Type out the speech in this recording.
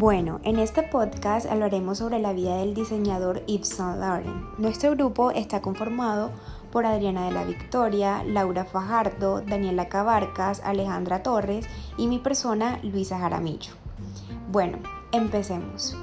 Bueno, en este podcast hablaremos sobre la vida del diseñador Yves Saint Laurent. Nuestro grupo está conformado por Adriana de la Victoria, Laura Fajardo, Daniela Cabarcas, Alejandra Torres y mi persona Luisa Jaramillo. Bueno, empecemos.